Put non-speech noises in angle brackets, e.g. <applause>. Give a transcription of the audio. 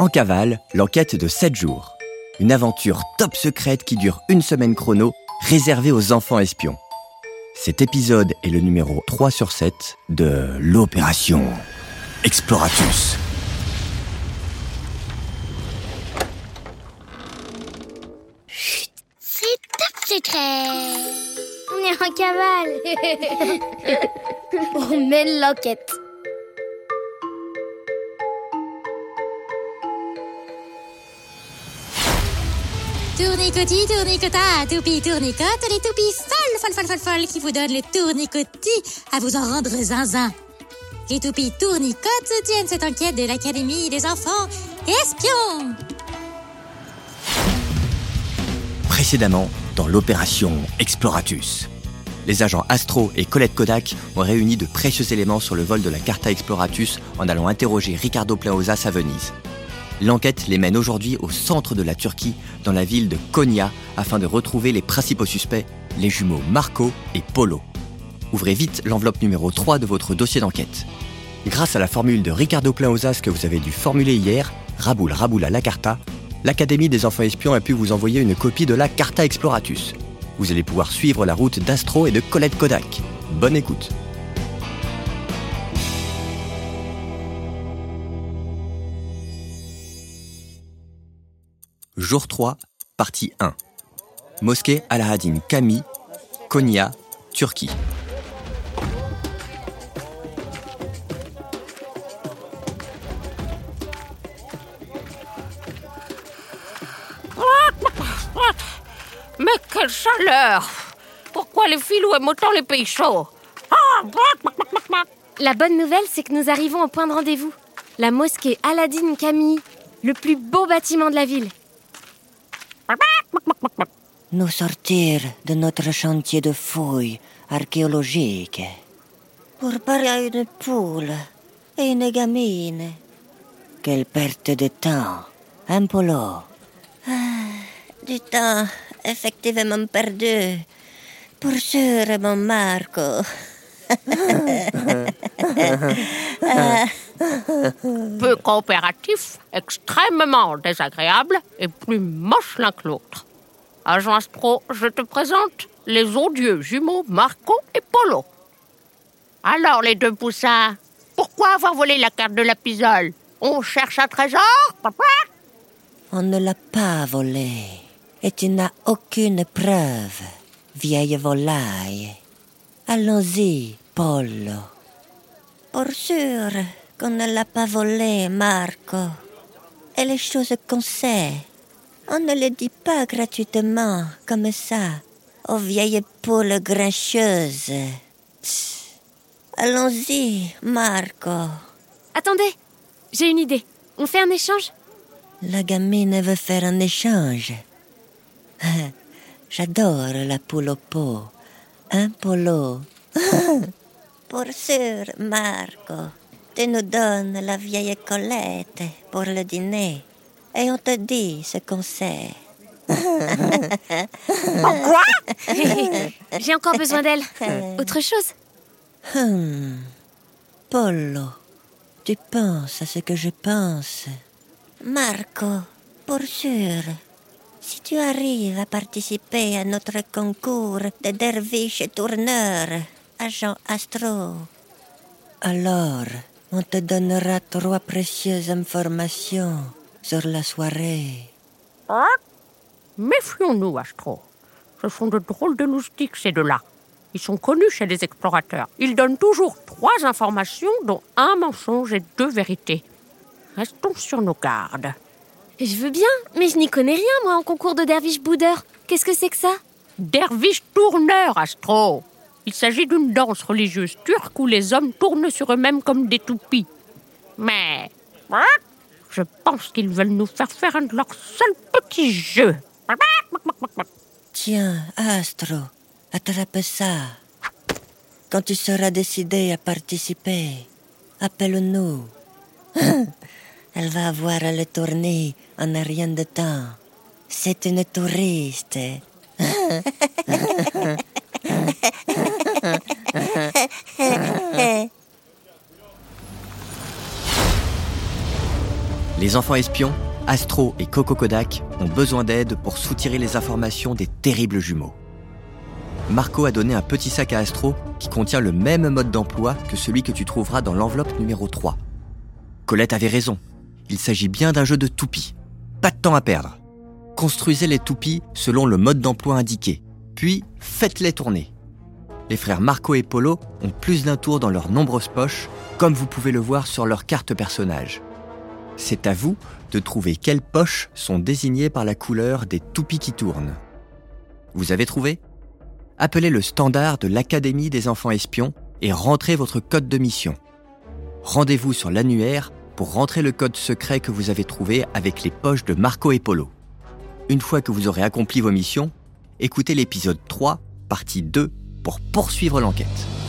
En cavale, l'enquête de 7 jours. Une aventure top secrète qui dure une semaine chrono, réservée aux enfants espions. Cet épisode est le numéro 3 sur 7 de l'opération Exploratus. C'est top secret On est en cavale <laughs> On mène l'enquête Tournicotis, tournicota, toupie, tournicote, les toupies folles, folles, folles, folles, folles qui vous donnent le tournicotis à vous en rendre zinzin. Les toupies tournicotes soutiennent cette enquête de l'Académie des enfants espions. Précédemment, dans l'opération Exploratus. Les agents Astro et Colette Kodak ont réuni de précieux éléments sur le vol de la Carta Exploratus en allant interroger Ricardo Plaosas à Venise. L'enquête les mène aujourd'hui au centre de la Turquie, dans la ville de Konya, afin de retrouver les principaux suspects, les jumeaux Marco et Polo. Ouvrez vite l'enveloppe numéro 3 de votre dossier d'enquête. Grâce à la formule de Ricardo Plaosas que vous avez dû formuler hier, Raboul Raboul à la Carta, l'Académie des enfants espions a pu vous envoyer une copie de la Carta Exploratus. Vous allez pouvoir suivre la route d'Astro et de Colette Kodak. Bonne écoute. Jour 3, partie 1. Mosquée Alahadine Kami, Konya, Turquie. Mais quelle chaleur Pourquoi les filous aiment autant les pays chauds? La bonne nouvelle, c'est que nous arrivons au point de rendez-vous. La mosquée Aladdin Camille, le plus beau bâtiment de la ville. Nous sortir de notre chantier de fouilles archéologiques pour parler à une poule et une gamine. Quelle perte de temps, un polo? du temps effectivement perdu. Pour sûr, mon Marco. <laughs> Peu coopératif, extrêmement désagréable et plus moche l'un que l'autre. Agent Astro, je te présente les odieux jumeaux Marco et Polo. Alors, les deux poussins, pourquoi avoir volé la carte de la pisole? On cherche un trésor papa On ne l'a pas volé. Et tu n'as aucune preuve, vieille volaille. Allons-y, Polo. Pour sûr qu'on ne l'a pas volé, Marco. Et les choses qu'on sait, on ne les dit pas gratuitement, comme ça, aux vieilles poules grincheuses. Allons-y, Marco. Attendez, j'ai une idée. On fait un échange? La gamine veut faire un échange. <laughs> J'adore la poule au pot. Un polo. <laughs> pour sûr, Marco. Tu nous donnes la vieille Colette pour le dîner. Et on te dit ce qu'on sait. J'ai encore besoin d'elle. <laughs> Autre chose? Hmm. Polo, tu penses à ce que je pense? Marco, pour sûr, si tu arrives à participer à notre concours de derviches tourneurs, agent Astro, alors on te donnera trois précieuses informations sur la soirée. Méfions-nous, Astro. Ce sont de drôles de loustiques, ces deux-là. Ils sont connus chez les explorateurs. Ils donnent toujours trois informations, dont un mensonge et deux vérités. Restons sur nos gardes. Je veux bien, mais je n'y connais rien, moi, en concours de derviche boudeur. Qu'est-ce que c'est que ça? Derviche tourneur, Astro. Il s'agit d'une danse religieuse turque où les hommes tournent sur eux-mêmes comme des toupies. Mais je pense qu'ils veulent nous faire faire un de leurs seuls petits jeux. Tiens, Astro, attrape ça. Quand tu seras décidé à participer, appelle-nous. <laughs> Elle va avoir à le tourner en rien de temps. C'est une touriste. <laughs> Les enfants espions, Astro et Coco Kodak, ont besoin d'aide pour soutirer les informations des terribles jumeaux. Marco a donné un petit sac à Astro qui contient le même mode d'emploi que celui que tu trouveras dans l'enveloppe numéro 3. Colette avait raison. Il s'agit bien d'un jeu de toupies. Pas de temps à perdre. Construisez les toupies selon le mode d'emploi indiqué, puis faites-les tourner. Les frères Marco et Polo ont plus d'un tour dans leurs nombreuses poches, comme vous pouvez le voir sur leur carte personnage. C'est à vous de trouver quelles poches sont désignées par la couleur des toupies qui tournent. Vous avez trouvé? Appelez le standard de l'Académie des enfants espions et rentrez votre code de mission. Rendez-vous sur l'annuaire pour rentrer le code secret que vous avez trouvé avec les poches de Marco et Polo. Une fois que vous aurez accompli vos missions, écoutez l'épisode 3, partie 2, pour poursuivre l'enquête.